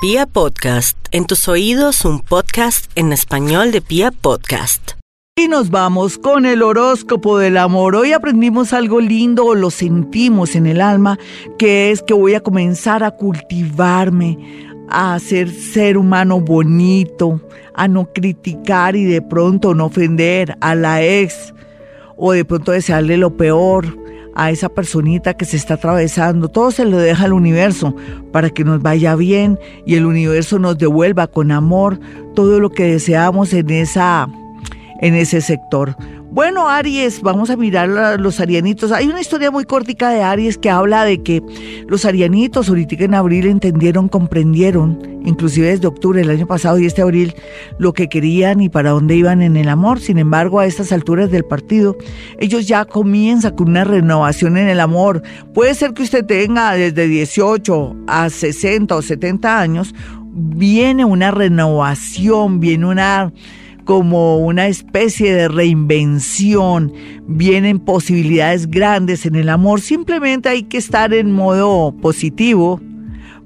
Pia Podcast, en tus oídos un podcast en español de Pia Podcast. Y nos vamos con el horóscopo del amor. Hoy aprendimos algo lindo, o lo sentimos en el alma, que es que voy a comenzar a cultivarme, a ser ser humano bonito, a no criticar y de pronto no ofender a la ex o de pronto desearle lo peor a esa personita que se está atravesando. Todo se lo deja al universo para que nos vaya bien y el universo nos devuelva con amor todo lo que deseamos en esa en ese sector. Bueno, Aries, vamos a mirar a los arianitos. Hay una historia muy cortica de Aries que habla de que los arianitos ahorita en abril entendieron, comprendieron, inclusive desde octubre del año pasado y este abril, lo que querían y para dónde iban en el amor. Sin embargo, a estas alturas del partido, ellos ya comienzan con una renovación en el amor. Puede ser que usted tenga desde 18 a 60 o 70 años, viene una renovación, viene una como una especie de reinvención, vienen posibilidades grandes en el amor, simplemente hay que estar en modo positivo,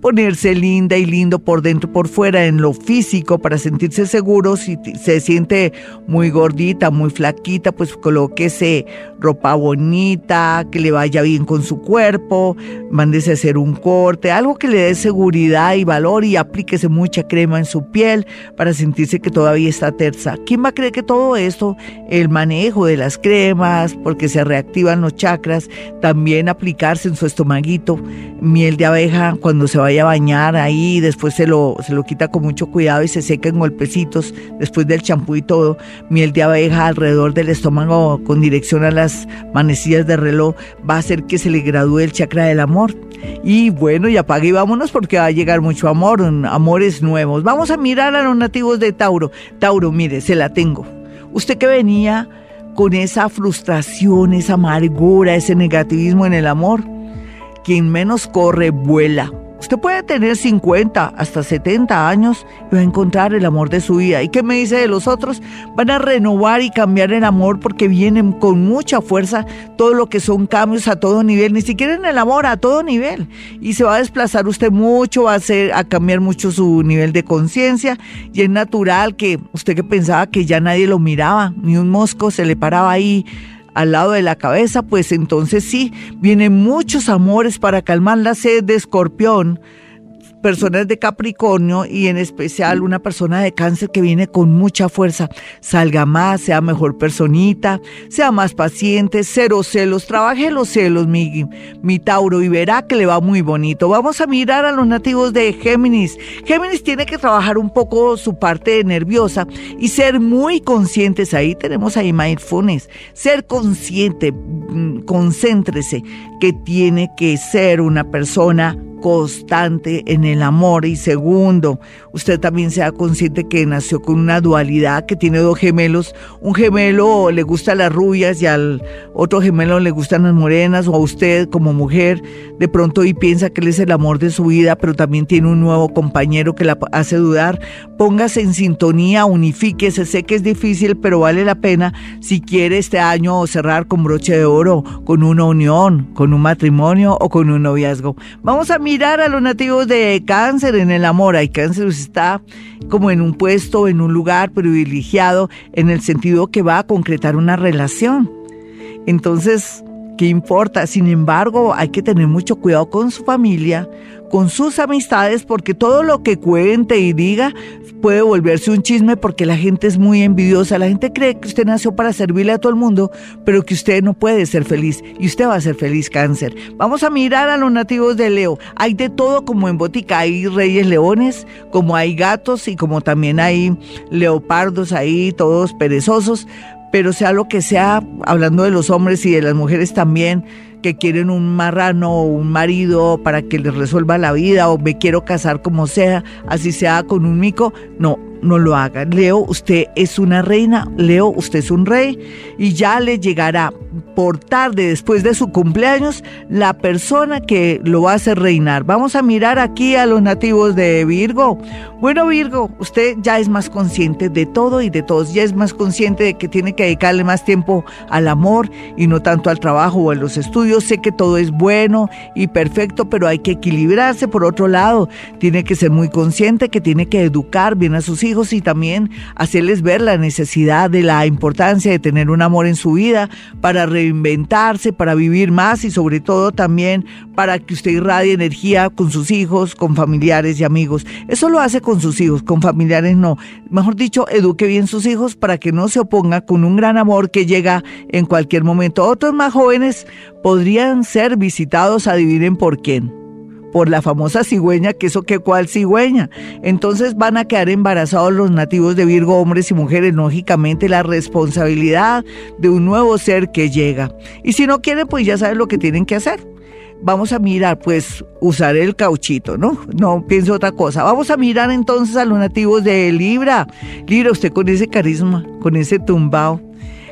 ponerse linda y lindo por dentro, por fuera, en lo físico, para sentirse seguro. Si se siente muy gordita, muy flaquita, pues colóquese ropa bonita, que le vaya bien con su cuerpo, mándese a hacer un corte, algo que le dé seguridad y valor y aplíquese mucha crema en su piel para sentirse que todavía está tersa. ¿Quién va a creer que todo esto, el manejo de las cremas, porque se reactivan los chakras, también aplicarse en su estomaguito miel de abeja cuando se va vaya a bañar ahí, después se lo, se lo quita con mucho cuidado y se seca en golpecitos, después del champú y todo, miel de abeja alrededor del estómago con dirección a las manecillas de reloj, va a hacer que se le gradúe el chakra del amor. Y bueno, y apague y vámonos porque va a llegar mucho amor, amores nuevos. Vamos a mirar a los nativos de Tauro. Tauro, mire, se la tengo. Usted que venía con esa frustración, esa amargura, ese negativismo en el amor, quien menos corre, vuela. Usted puede tener 50 hasta 70 años y va a encontrar el amor de su vida. ¿Y qué me dice de los otros? Van a renovar y cambiar el amor porque vienen con mucha fuerza todo lo que son cambios a todo nivel, ni siquiera en el amor, a todo nivel. Y se va a desplazar usted mucho, va a, hacer, a cambiar mucho su nivel de conciencia y es natural que usted que pensaba que ya nadie lo miraba, ni un mosco se le paraba ahí al lado de la cabeza, pues entonces sí, vienen muchos amores para calmar la sed de escorpión, personas de Capricornio y en especial una persona de cáncer que viene con mucha fuerza. Salga más, sea mejor personita, sea más paciente, cero celos, trabaje los celos, mi, mi Tauro, y verá que le va muy bonito. Vamos a mirar a los nativos de Géminis. Géminis tiene que trabajar un poco su parte nerviosa y ser muy conscientes. Ahí tenemos a mindfulness. Ser consciente, mm, concéntrese que tiene que ser una persona constante en el amor. Y segundo, usted también sea consciente que nació con una dualidad, que tiene dos gemelos, un gemelo le gusta las rubias y al otro gemelo le gustan las morenas o a usted como mujer de pronto y piensa que él es el amor de su vida, pero también tiene un nuevo compañero que la hace dudar, póngase en sintonía, unifíquese, sé que es difícil, pero vale la pena si quiere este año cerrar con broche de oro, con una unión, con un matrimonio o con un noviazgo. Vamos a mirar a los nativos de cáncer en el amor. Hay cáncer está como en un puesto, en un lugar privilegiado, en el sentido que va a concretar una relación. Entonces, ¿qué importa? Sin embargo, hay que tener mucho cuidado con su familia, con sus amistades, porque todo lo que cuente y diga puede volverse un chisme porque la gente es muy envidiosa. La gente cree que usted nació para servirle a todo el mundo, pero que usted no puede ser feliz y usted va a ser feliz cáncer. Vamos a mirar a los nativos de Leo. Hay de todo como en botica. Hay reyes leones, como hay gatos y como también hay leopardos ahí, todos perezosos. Pero sea lo que sea, hablando de los hombres y de las mujeres también, que quieren un marrano o un marido para que les resuelva la vida o me quiero casar como sea, así sea con un mico. No, no lo haga. Leo, usted es una reina, Leo, usted es un rey y ya le llegará por tarde después de su cumpleaños la persona que lo va a hacer reinar. Vamos a mirar aquí a los nativos de Virgo. Bueno, Virgo, usted ya es más consciente de todo y de todos, ya es más consciente de que tiene que dedicarle más tiempo al amor y no tanto al trabajo o a los estudios. Sé que todo es bueno y perfecto, pero hay que equilibrarse. Por otro lado, tiene que ser muy consciente que tiene que educar bien a sus hijos y también hacerles ver la necesidad de la importancia de tener un amor en su vida para reinventarse, para vivir más y sobre todo también para que usted irradie energía con sus hijos, con familiares y amigos. Eso lo hace con sus hijos, con familiares no. Mejor dicho, eduque bien sus hijos para que no se oponga con un gran amor que llega en cualquier momento. Otros más jóvenes podrían ser visitados, adivinen por quién por la famosa cigüeña, que eso que cuál cigüeña. Entonces van a quedar embarazados los nativos de Virgo, hombres y mujeres, lógicamente la responsabilidad de un nuevo ser que llega. Y si no quieren, pues ya saben lo que tienen que hacer. Vamos a mirar, pues, usar el cauchito, ¿no? No pienso otra cosa. Vamos a mirar entonces a los nativos de Libra. Libra, usted con ese carisma, con ese tumbao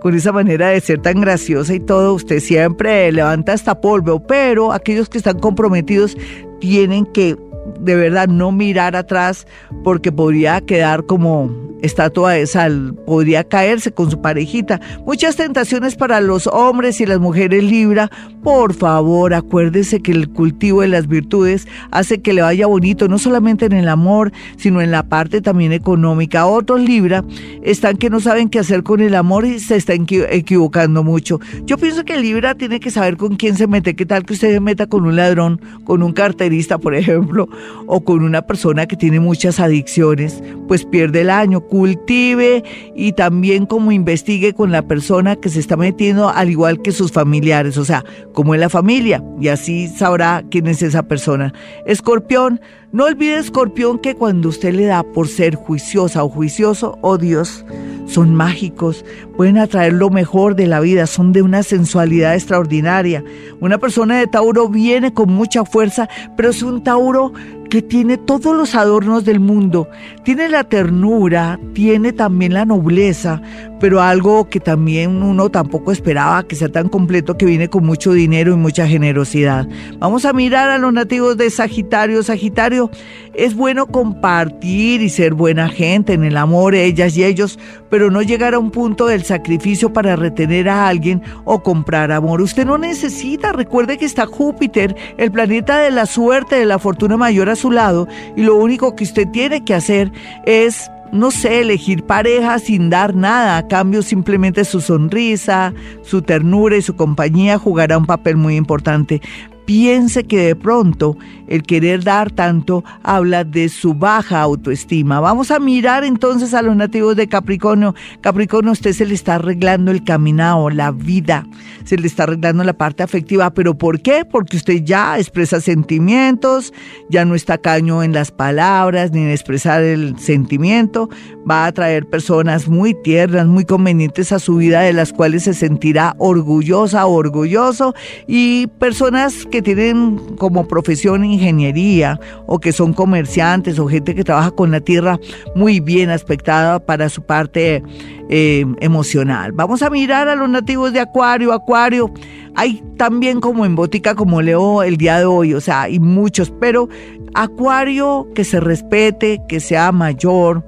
con esa manera de ser tan graciosa y todo, usted siempre levanta hasta polvo, pero aquellos que están comprometidos tienen que de verdad no mirar atrás porque podría quedar como estatua de sal, podría caerse con su parejita. Muchas tentaciones para los hombres y las mujeres Libra. Por favor, acuérdese que el cultivo de las virtudes hace que le vaya bonito, no solamente en el amor, sino en la parte también económica. Otros Libra están que no saben qué hacer con el amor y se están equivocando mucho. Yo pienso que Libra tiene que saber con quién se mete. ¿Qué tal que usted se meta con un ladrón, con un carterista, por ejemplo, o con una persona que tiene muchas adicciones? Pues pierde el año cultive y también como investigue con la persona que se está metiendo, al igual que sus familiares, o sea, como es la familia, y así sabrá quién es esa persona. Escorpión, no olvide, escorpión, que cuando usted le da por ser juiciosa o juicioso, oh Dios, son mágicos, pueden atraer lo mejor de la vida, son de una sensualidad extraordinaria. Una persona de Tauro viene con mucha fuerza, pero es un Tauro que tiene todos los adornos del mundo, tiene la ternura, tiene también la nobleza, pero algo que también uno tampoco esperaba que sea tan completo, que viene con mucho dinero y mucha generosidad. Vamos a mirar a los nativos de Sagitario. Sagitario, es bueno compartir y ser buena gente en el amor, ellas y ellos, pero no llegar a un punto del sacrificio para retener a alguien o comprar amor. Usted no necesita, recuerde que está Júpiter, el planeta de la suerte, de la fortuna mayor su lado, y lo único que usted tiene que hacer es no sé, elegir pareja sin dar nada, a cambio simplemente su sonrisa, su ternura y su compañía jugará un papel muy importante piense que de pronto el querer dar tanto habla de su baja autoestima. Vamos a mirar entonces a los nativos de Capricornio. Capricornio, usted se le está arreglando el caminado, la vida, se le está arreglando la parte afectiva. ¿Pero por qué? Porque usted ya expresa sentimientos, ya no está caño en las palabras ni en expresar el sentimiento. Va a traer personas muy tiernas, muy convenientes a su vida, de las cuales se sentirá orgullosa, orgulloso, y personas que tienen como profesión ingeniería o que son comerciantes o gente que trabaja con la tierra muy bien aspectada para su parte eh, emocional. Vamos a mirar a los nativos de Acuario. Acuario, hay también como en Bótica, como leo el día de hoy, o sea, hay muchos, pero Acuario que se respete, que sea mayor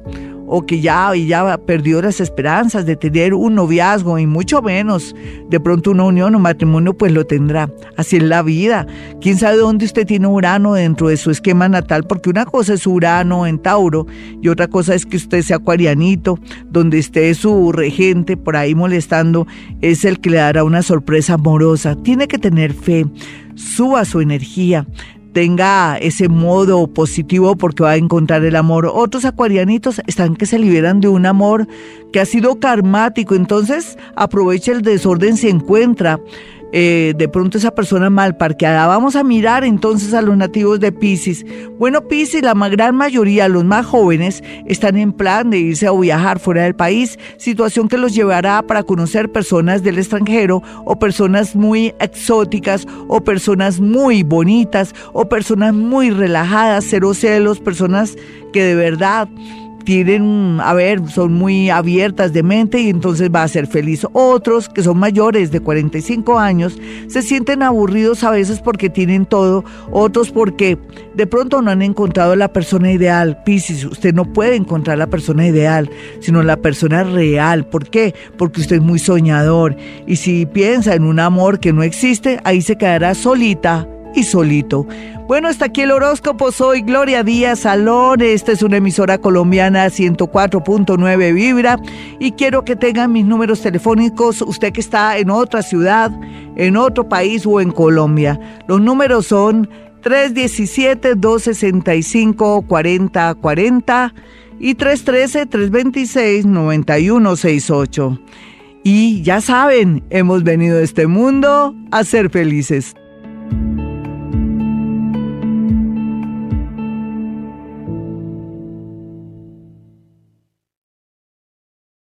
o que ya, ya perdió las esperanzas de tener un noviazgo y mucho menos de pronto una unión o matrimonio, pues lo tendrá. Así es la vida. ¿Quién sabe dónde usted tiene Urano dentro de su esquema natal? Porque una cosa es Urano en Tauro y otra cosa es que usted sea acuarianito, donde esté su regente por ahí molestando, es el que le dará una sorpresa amorosa. Tiene que tener fe suba su energía, tenga ese modo positivo porque va a encontrar el amor. Otros acuarianitos están que se liberan de un amor que ha sido karmático, entonces aprovecha el desorden se encuentra eh, de pronto esa persona mal parqueada. Vamos a mirar entonces a los nativos de Pisces. Bueno, Pisces, la gran mayoría, los más jóvenes, están en plan de irse a viajar fuera del país, situación que los llevará para conocer personas del extranjero o personas muy exóticas o personas muy bonitas o personas muy relajadas, cero celos, personas que de verdad tienen, a ver, son muy abiertas de mente y entonces va a ser feliz. Otros que son mayores de 45 años se sienten aburridos a veces porque tienen todo, otros porque de pronto no han encontrado la persona ideal. Piscis, usted no puede encontrar la persona ideal, sino la persona real. ¿Por qué? Porque usted es muy soñador y si piensa en un amor que no existe, ahí se quedará solita y solito. Bueno, hasta aquí el horóscopo. Soy Gloria Díaz Salón. Esta es una emisora colombiana 104.9 Vibra. Y quiero que tengan mis números telefónicos. Usted que está en otra ciudad, en otro país o en Colombia. Los números son 317-265-4040 y 313-326-9168. Y ya saben, hemos venido a este mundo a ser felices.